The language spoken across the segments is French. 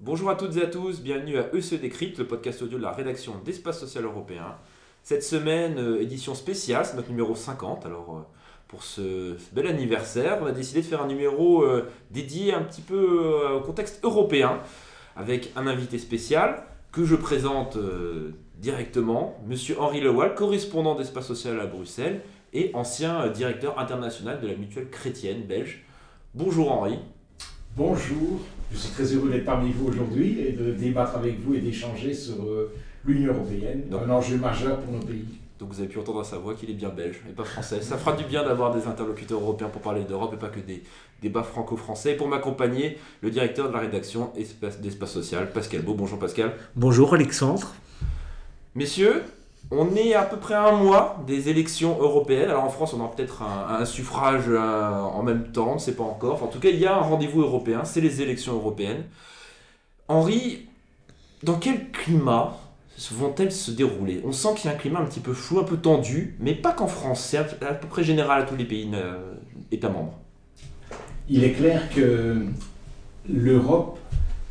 Bonjour à toutes et à tous, bienvenue à ECE Décrypte, le podcast audio de la rédaction d'Espace Social Européen. Cette semaine, euh, édition spéciale, c'est notre numéro 50. Alors, euh, pour ce, bel anniversaire, on a décidé de faire un numéro euh, dédié un petit peu au contexte européen, avec un invité spécial que je présente directement, Monsieur Henri Lewal, correspondant d'Espace Social à Bruxelles et ancien directeur international de la mutuelle chrétienne belge. Bonjour Henri. Bonjour, je suis très heureux d'être parmi vous aujourd'hui et de débattre avec vous et d'échanger sur euh, l'Union européenne, un enjeu majeur pour nos pays. Donc vous avez pu entendre à sa voix qu'il est bien belge et pas français. Ça fera du bien d'avoir des interlocuteurs européens pour parler d'Europe et pas que des débats franco-français. Et pour m'accompagner, le directeur de la rédaction d'Espace Social, Pascal Beau. Bonjour Pascal. Bonjour Alexandre. Messieurs, on est à peu près un mois des élections européennes. Alors en France, on aura peut-être un, suffrage euh, en même temps, on ne pas encore. en tout cas, il y a un rendez-vous européen, c'est les élections européennes. Henri, dans quel climat vont-elles se dérouler? On sent qu'il y a un climat un petit peu flou, un peu tendu, mais pas qu'en France, c'est à peu près général à tous les pays euh, États membres. Il est clair que l'Europe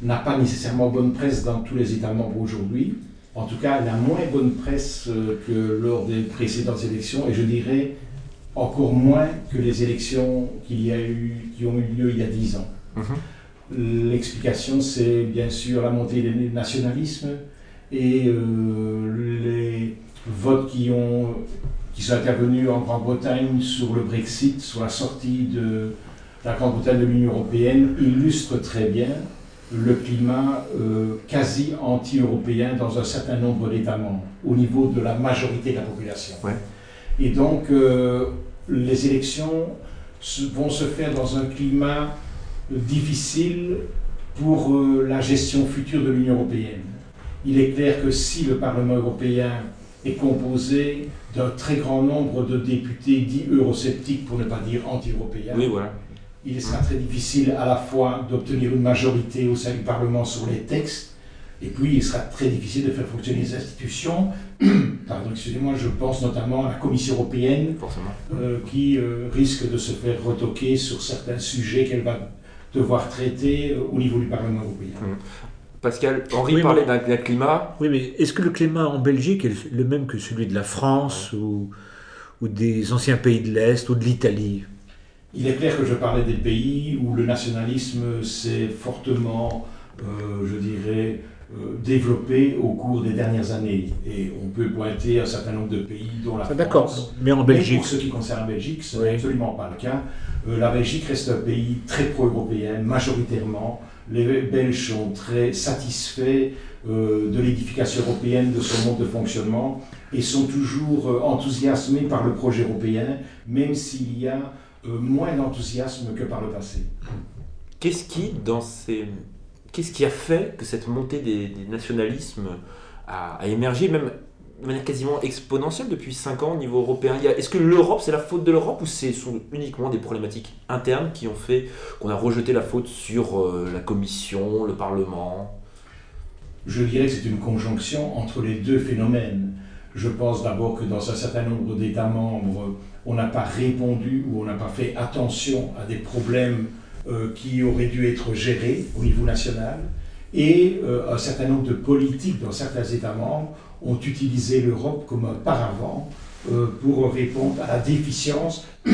n'a pas nécessairement bonne presse dans tous les États membres aujourd'hui en tout cas la moins bonne presse euh, que lors des précédentes élections, et je dirais encore moins que les élections qu'il y a eu, qui ont eu lieu il y a dix ans. Mhm. L'explication, c'est bien sûr la montée des nationalismes et euh, les votes qui, ont, qui sont intervenus en Grande-Bretagne sur le Brexit, sur la sortie de la Grande-Bretagne de l'Union européenne, illustrent très bien le climat euh, quasi anti-européen dans un certain nombre d'États membres, au niveau de la majorité de la population. Et donc, euh, les élections vont se faire dans un climat difficile pour euh, la gestion future de l'Union européenne. Il est clair que si le Parlement européen est composé d'un très grand nombre de députés dits eurosceptiques, pour ne pas dire anti-européens, oui, voilà il sera très difficile à la fois d'obtenir une majorité au sein du Parlement sur les textes, et puis il sera très difficile de faire fonctionner les institutions. Pardon, excusez-moi, je pense notamment à la Commission européenne, euh, qui euh, risque de se faire retoquer sur certains sujets qu'elle va devoir traiter euh, au niveau du Parlement européen. Mmh. Pascal, Henri parlait d'un climat. Oui, mais est-ce que le climat en Belgique est le même que celui de la France ou, ou des anciens pays de l'Est ou de l'Italie? Il est clair que je parlais des pays où le nationalisme s'est fortement, euh, je dirais, euh, développé au cours des dernières années. Et on peut pointer un certain nombre de pays, dont la ah, France. D'accord, mais en Belgique. pour ce qui concerne la Belgique, ce n'est absolument pas le cas. Euh, la Belgique reste un pays très pro-européen, majoritairement. Les Belges sont très satisfaits de l'édification européenne, de son mode de fonctionnement, et sont toujours enthousiasmés par le projet européen, même s'il y a euh, moins d'enthousiasme que par le passé. Qu'est-ce qui, dans ces... Qu'est-ce qui a fait que cette montée des, nationalismes a, émergé, même de manière quasiment exponentielle depuis 5 ans au niveau européen? Est-ce que l'Europe, c'est la faute de l'Europe ou ce sont uniquement des problématiques internes qui ont fait qu'on a rejeté la faute sur euh, la Commission, le Parlement? Je dirais que c'est une conjonction entre les deux phénomènes. Je pense d'abord que dans un certain nombre d'États membres, on n'a pas répondu ou on n'a pas fait attention à des problèmes euh, qui auraient dû être gérés au niveau national. Et euh, un certain nombre de politiques dans certains États membres ont utilisé l'Europe comme un paravent euh, pour répondre à la déficience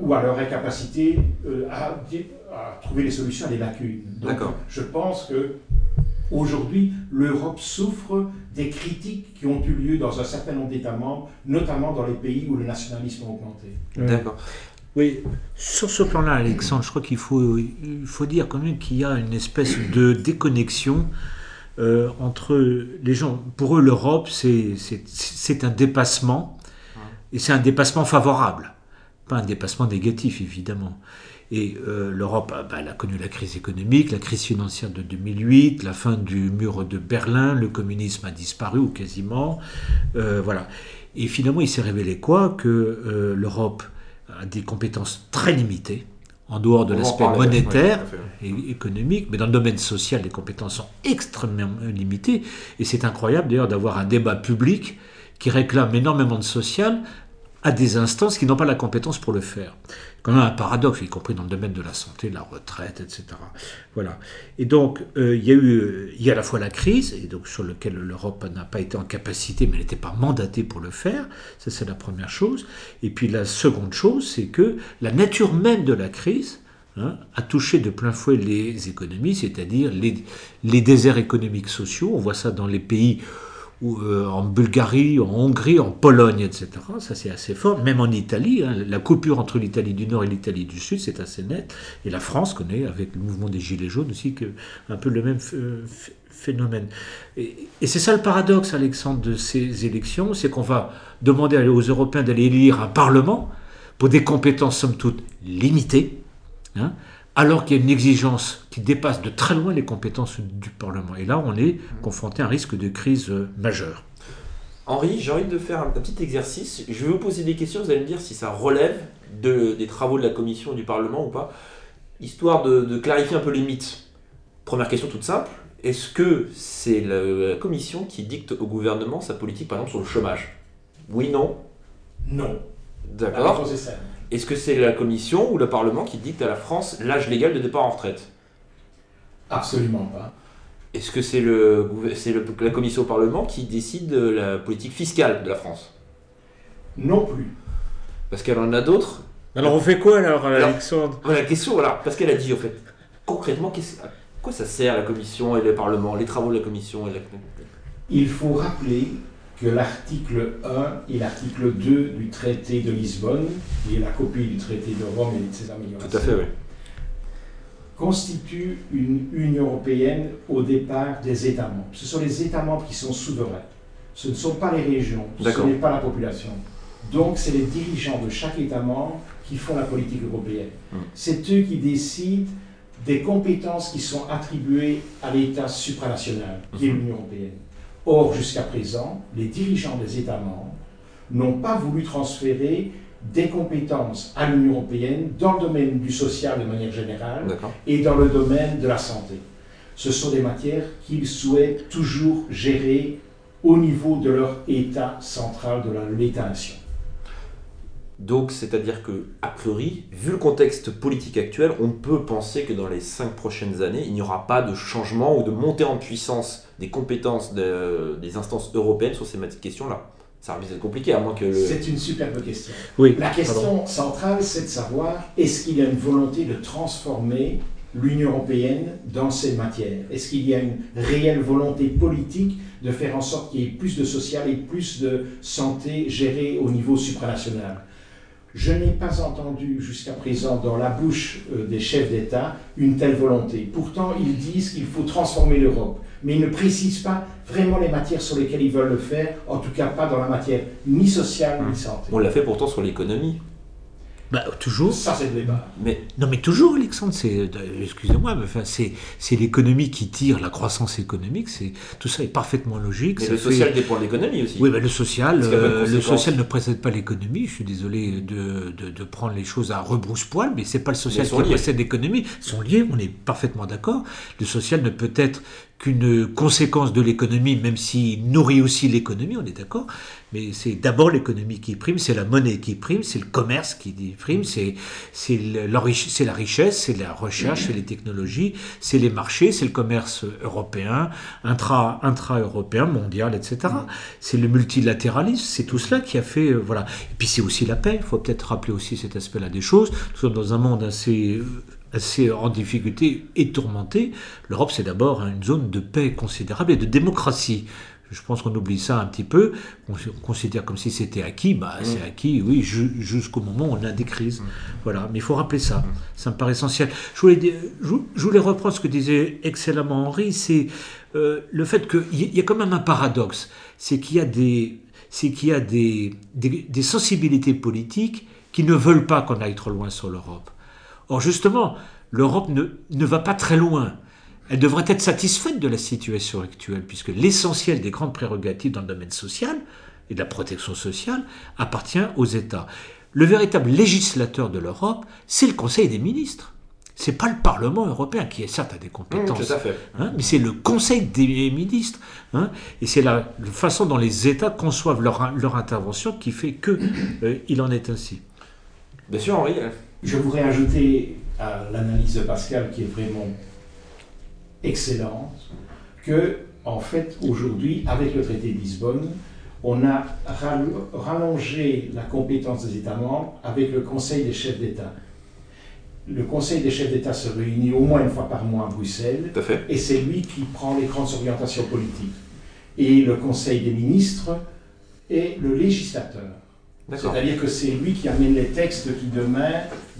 ou à leur incapacité à, à, trouver les solutions à des lacunes. Donc, je pense que Aujourd'hui, l'Europe souffre des critiques qui ont eu lieu dans un certain nombre d'États membres, notamment dans les pays où le nationalisme a augmenté. D'accord. Oui, sur ce plan-là, Alexandre, je crois qu'il faut, il faut dire quand même qu'il y a une espèce de déconnexion euh, entre les gens. Pour eux, l'Europe, c'est un dépassement, et c'est un dépassement favorable, pas un dépassement négatif, évidemment. Et euh, l'Europe bah, a connu la crise économique, la crise financière de 2008, la fin du mur de Berlin, le communisme a disparu ou quasiment. Euh, voilà. Et finalement, il s'est révélé quoi? Que euh, l'Europe a des compétences très limitées, en dehors de l'aspect monétaire et économique, mais dans le domaine social, les compétences sont extrêmement limitées. Et c'est incroyable d'ailleurs d'avoir un débat public qui réclame énormément de social à des instances qui n'ont pas la compétence pour le faire. Quand même un paradoxe, y compris dans le domaine de la santé, de la retraite, etc. Voilà. Et donc, euh, il y a eu, il y a à la fois la crise, et donc sur lequel l'Europe n'a pas été en capacité, mais n'était pas mandatée pour le faire. Ça, c'est la première chose. Et puis la seconde chose, c'est que la nature même de la crise hein, a touché de plein fouet les économies, c'est-à-dire les déserts économiques sociaux. On voit ça dans les pays euh, en Bulgarie, en Hongrie, en Pologne, etc. Ça c'est assez fort. Même en Italie, hein, la coupure entre l'Italie du Nord et l'Italie du Sud, c'est assez net. Et la France connaît, avec le mouvement des Gilets jaunes aussi, que, un peu le même phénomène. Et, c'est ça le paradoxe, Alexandre, de ces élections, c'est qu'on va demander aux Européens d'aller élire un Parlement pour des compétences, somme toute, limitées. Hein, alors qu'il y a une exigence qui dépasse de très loin les compétences du Parlement. Et là, on est confronté à un risque de crise euh, majeure. Henri, j'ai envie de faire un, petit exercice. Je vais vous poser des questions, vous allez me dire si ça relève des travaux de la Commission du Parlement ou pas, histoire de, clarifier un peu les mythes. Première question toute simple. Est-ce que c'est la, Commission qui dicte au gouvernement sa politique, par exemple, sur le chômage? Oui, non? Non. D'accord. Est-ce que c'est la Commission ou le Parlement qui dicte à la France l'âge légal de départ en retraite? Absolument pas. Est-ce que c'est le, la Commission au Parlement qui décide de la politique fiscale de la France? Non plus. Parce qu'elle en a d'autres. Alors on fait quoi alors, Alexandre? La question, voilà, parce qu'elle a dit, en fait, concrètement, à quoi ça sert la Commission et le Parlement, les travaux de la Commission et la... Il faut rappeler que l'article 1 et l'article 2 du traité de Lisbonne, qui est la copie du traité de Rome et de ses améliorations, Tout à fait, oui. constituent une Union européenne au départ des États membres. Ce sont les États membres qui sont souverains. Ce ne sont pas les régions, ce n'est pas la population. Donc c'est les dirigeants de chaque État membre qui font la politique européenne. Hmm. C'est eux qui décident des compétences qui sont attribuées à l'État supranational, qui est hmm. l'Union européenne. Or, jusqu'à présent, les dirigeants des États membres n'ont pas voulu transférer des compétences à l'Union européenne dans le domaine du social de manière générale et dans le domaine de la santé. Ce sont des matières qu'ils souhaitent toujours gérer au niveau de leur État central, de l'État-nation. Donc, c'est-à-dire que, a priori, vu le contexte politique actuel, on peut penser que dans les cinq prochaines années, il n'y aura pas de changement ou de montée en puissance des compétences des instances européennes sur ces questions-là. Ça risque d'être compliqué, à moins que. C'est une superbe question. Oui, La question centrale, c'est de savoir est-ce qu'il y a une volonté de transformer l'Union européenne dans ces matières? Est-ce qu'il y a une réelle volonté politique de faire en sorte qu'il y ait plus de social et plus de santé gérée au niveau supranational? Je n'ai pas entendu jusqu'à présent dans la bouche euh, des chefs d'État une telle volonté. Pourtant, ils disent qu'il faut transformer l'Europe, mais ils ne précisent pas vraiment les matières sur lesquelles ils veulent le faire, en tout cas pas dans la matière ni sociale ni hum. santé. On l'a fait pourtant sur l'économie. Bah, toujours. Ça, c'est le débat. Mais... Non, mais toujours, Alexandre, c'est, excusez-moi, mais enfin, c'est, c'est l'économie qui tire la croissance économique. C'est, tout ça est parfaitement logique. Mais le social dépend de l'économie aussi. Oui, mais le social, euh, le social ne précède pas l'économie. Je suis désolé de, de, de, prendre les choses à rebrousse-poil, mais c'est pas le social qui précède l'économie. Ils sont liés, on est parfaitement d'accord. Le social ne peut être qu'une conséquence de l'économie, même s'il nourrit aussi l'économie, on est d'accord, mais c'est d'abord l'économie qui prime, c'est la monnaie qui prime, c'est le commerce qui prime, c'est la richesse, c'est la recherche, c'est les technologies, c'est les marchés, c'est le commerce européen, intra, intra-européen, mondial, etc. C'est le multilatéralisme, c'est tout cela qui a fait... Euh, voilà. Et puis c'est aussi la paix, il faut peut-être rappeler aussi cet aspect-là des choses. Nous sommes dans un monde assez assez en difficulté et tourmentée, l'Europe c'est d'abord une zone de paix considérable et de démocratie. Je pense qu'on oublie ça un petit peu. On, considère comme si c'était acquis. Bah, mm. c'est acquis, oui, jusqu'au moment où on a des crises. Mm. Voilà. Mais il faut rappeler ça. Mm. Ça me paraît essentiel. Je voulais, je, voulais reprendre ce que disait excellemment Henri. C'est euh, le fait qu'il y, a quand même un paradoxe. C'est qu'il y a des, c'est qu'il y a des, des sensibilités politiques qui ne veulent pas qu'on aille trop loin sur l'Europe. Or justement, l'Europe ne, va pas très loin. Elle devrait être satisfaite de la situation actuelle, puisque l'essentiel des grandes prérogatives dans le domaine social et de la protection sociale appartient aux États. Le véritable législateur de l'Europe, c'est le Conseil des ministres. c'est pas le Parlement européen qui est certes a des compétences, Mmh, tout à fait. hein, mais c'est le Conseil des ministres, hein, et c'est la, la façon dont les États conçoivent leur, leur intervention qui fait que euh, il en est ainsi. Bien sûr, Henri. Je voudrais ajouter à l'analyse de Pascal, qui est vraiment excellente, que, en fait, aujourd'hui, avec le traité de Lisbonne, on a ral- rallongé la compétence des États membres avec le Conseil des chefs d'État. Le Conseil des chefs d'État se réunit au moins une fois par mois à Bruxelles et c'est lui qui prend les grandes orientations politiques. Et le Conseil des ministres est le législateur. C'est-à-dire que c'est lui qui amène les textes qui demain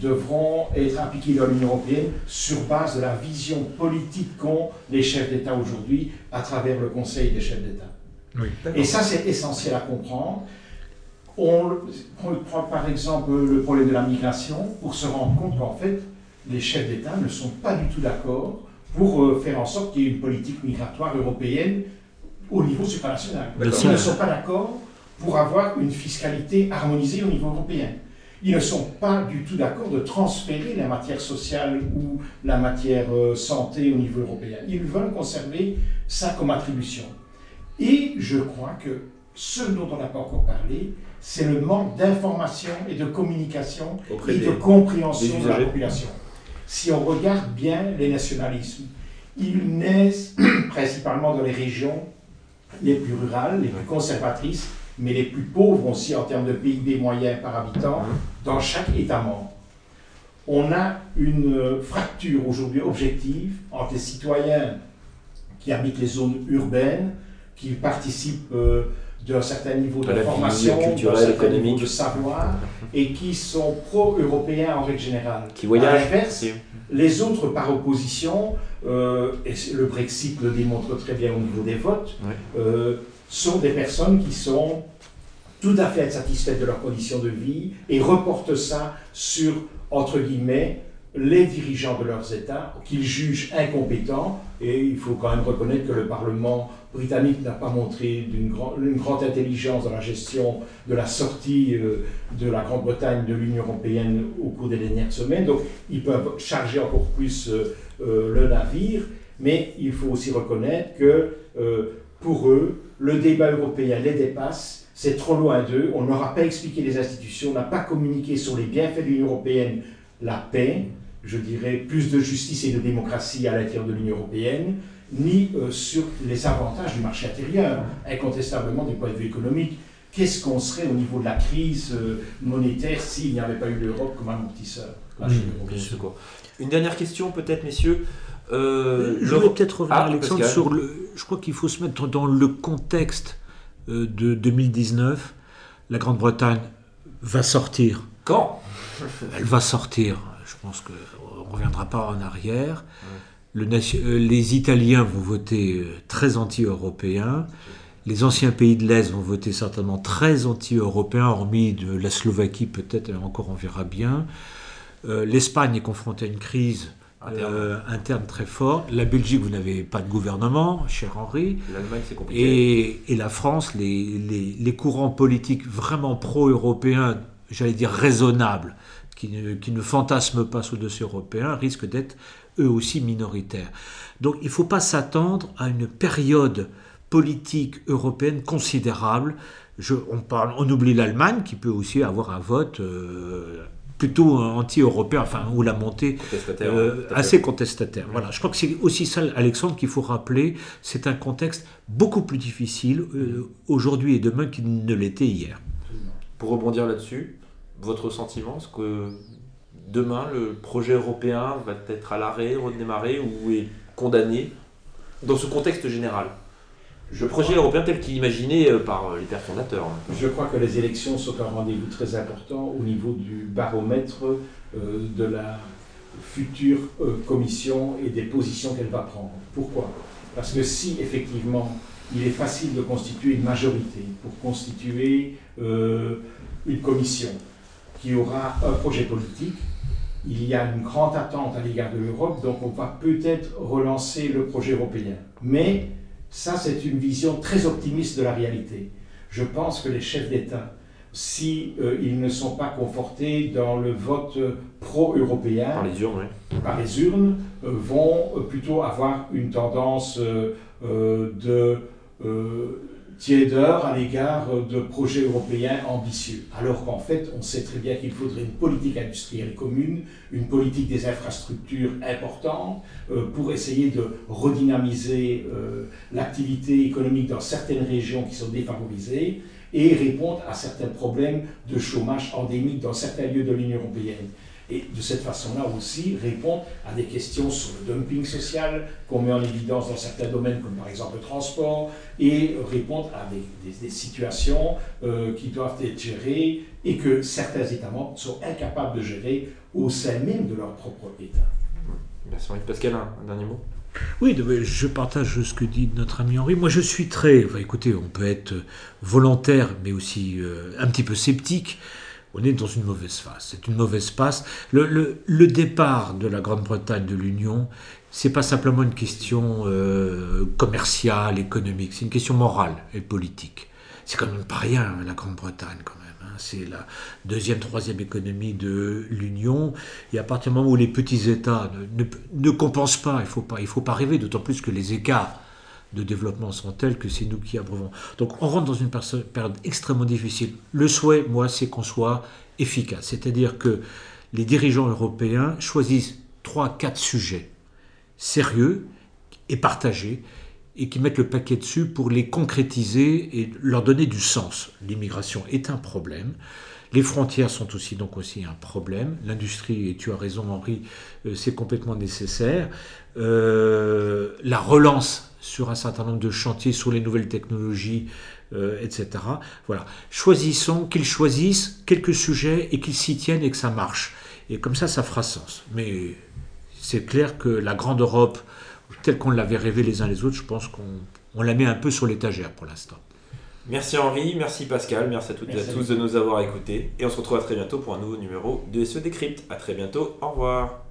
devront être appliqués dans l'Union européenne sur base de la vision politique qu'ont les chefs d'État aujourd'hui à travers le Conseil des chefs d'État. Et ça, c'est essentiel à comprendre. On, on prend par exemple le problème de la migration pour se rendre compte qu'en fait, les chefs d'État ne sont pas du tout d'accord pour euh, faire en sorte qu'il y ait une politique migratoire européenne au niveau supranational. Ils ne sont pas d'accord pour avoir une fiscalité harmonisée au niveau européen. Ils ne sont pas du tout d'accord de transférer la matière sociale ou la matière euh, santé au niveau européen. Ils veulent conserver ça comme attribution. Et je crois que ce dont on n'a pas encore parlé, c'est le manque d'information et de communication Auprès et des- de compréhension de la population. Si on regarde bien les nationalismes, ils naissent principalement dans les régions les plus rurales, les plus conservatrices, mais les plus pauvres aussi en termes de PIB moyen par habitant dans chaque État membre. On a une euh, fracture aujourd'hui objective entre les citoyens qui habitent les zones urbaines, qui participent euh, d'un certain niveau de formation, culturelle, d'un certain économique. niveau de savoir, et qui sont pro-européens en règle générale. Qui À voyagent. les autres, par opposition, euh, et le Brexit le démontre très bien au niveau des votes, euh, sont des personnes qui sont tout à fait satisfaites de leurs conditions de vie et reportent ça sur, entre guillemets, les dirigeants de leurs États, qu'ils jugent incompétents. Et il faut quand même reconnaître que le Parlement britannique n'a pas montré d'une grand- une grande intelligence dans la gestion de la sortie euh, de la Grande-Bretagne de l'Union européenne au cours des dernières semaines. Donc, ils peuvent charger encore plus euh, euh, le navire, mais il faut aussi reconnaître que pour eux, le débat européen les dépasse, c'est trop loin d'eux, on n'aura pas expliqué les institutions, on n'a pas communiqué sur les bienfaits de l'Union européenne, la paix, je dirais plus de justice et de démocratie à l'intérieur de l'Union européenne, ni euh, sur les avantages du marché intérieur, incontestablement du point de vue économique. Qu'est-ce qu'on serait au niveau de la crise euh, monétaire s'il n'y avait pas eu l'Europe comme amortisseur? Marché Mmh. Une dernière question, peut-être, messieurs. Euh, Je Laurent- voulais peut-être revenir, Ah, Alexandre, Pascal. sur le. Je crois qu'il faut se mettre dans le contexte euh, de 2019. La Grande-Bretagne va sortir. Quand? Elle va sortir. Je pense qu'on ne reviendra pas en arrière. Le euh, les Italiens vont voter très anti-européens. Les anciens pays de l'Est vont voter certainement très anti-européens, hormis de la Slovaquie peut-être, encore on verra bien. Euh, L'Espagne est confrontée à une crise Euh, interne très forte. La Belgique, vous n'avez pas de gouvernement, cher Henri. L'Allemagne, c'est compliqué. Et, et la France, les, les- les courants politiques vraiment pro-européens, j'allais dire raisonnables, qui ne, qui ne fantasment pas le dossier européen, risquent d'être eux aussi minoritaires. Donc il ne faut pas s'attendre à une période politique européenne considérable. Je- on, parle, on oublie l'Allemagne, qui peut aussi avoir un vote euh, plutôt anti-européen, enfin, ou la montée Contestataire, euh, assez contestataire. Voilà, je crois que c'est aussi ça, Alexandre, qu'il faut rappeler. C'est un contexte beaucoup plus difficile euh, aujourd'hui et demain qu'il ne l'était hier. Pour rebondir là-dessus, votre sentiment, est-ce que demain le projet européen va être à l'arrêt, redémarrer ou est condamné dans ce contexte général? Le projet européen tel qu'il est imaginé euh, par euh, les pères fondateurs. Je crois que les élections sont un rendez-vous très important au niveau du baromètre euh, de la future commission et des positions qu'elle va prendre. Pourquoi? Parce que si effectivement il est facile de constituer une majorité pour constituer une commission qui aura un projet politique, il y a une grande attente à l'égard de l'Europe, donc on va peut-être relancer le projet européen. Mais ça, c'est une vision très optimiste de la réalité. Je pense que les chefs d'État, si euh, ils ne sont pas confortés dans le vote pro-européens, Par les urnes, oui. par les urnes, euh, vont euh, plutôt avoir une tendance euh, euh, de euh, tiédeur à l'égard de projets européens ambitieux. Alors qu'en fait, on sait très bien qu'il faudrait une politique industrielle commune, une politique des infrastructures importante euh, pour essayer de redynamiser euh, l'activité économique dans certaines régions qui sont défavorisées et répondre à certains problèmes de chômage endémique dans certains lieux de l'Union européenne. Et de cette façon-là aussi répondre à des questions sur le dumping social qu'on met en évidence dans certains domaines comme par exemple le transport et répondre à des, des- des situations euh, qui doivent être gérées et que certains États membres sont incapables de gérer au sein même de leur propre État. Merci Henri. Pascal, un, un dernier mot? Oui, je partage ce que dit notre ami Henri. Moi, je suis très. enfin, écoutez, on peut être volontaire, mais aussi euh, un petit peu sceptique. On est dans une mauvaise phase. C'est une mauvaise passe. Le, départ de la Grande-Bretagne de l'Union, c'est pas simplement une question euh, commerciale, économique. C'est une question morale et politique. C'est quand même pas rien la Grande-Bretagne quand même. hein. C'est la deuxième, troisième économie de l'Union. Et à partir du moment où les petits États ne, ne, compensent pas, il faut, pas- il faut pas rêver, d'autant plus que les écarts de développement sont tels que c'est nous qui abreuvons. Donc on rentre dans une période extrêmement difficile. Le souhait, moi, c'est qu'on soit efficace. C'est-à-dire que les dirigeants européens choisissent trois, quatre sujets sérieux et partagés et qui mettent le paquet dessus pour les concrétiser et leur donner du sens. L'immigration est un problème. Les frontières sont aussi donc aussi un problème. L'industrie, et tu as raison Henri, euh, c'est complètement nécessaire. Euh, la relance sur un certain nombre de chantiers, sur les nouvelles technologies, euh, etc. Voilà. Choisissons, qu'ils choisissent quelques sujets et qu'ils s'y tiennent et que ça marche. Et comme ça, ça fera sens. Mais c'est clair que la grande Europe, telle qu'on l'avait rêvé les uns les autres, je pense qu'on on la met un peu sur l'étagère pour l'instant. Merci Henri, merci Pascal, merci à toutes Merci et à à tous de nous avoir écoutés. Et on se retrouve à très bientôt pour un nouveau numéro de SE Décrypte. À très bientôt, au revoir.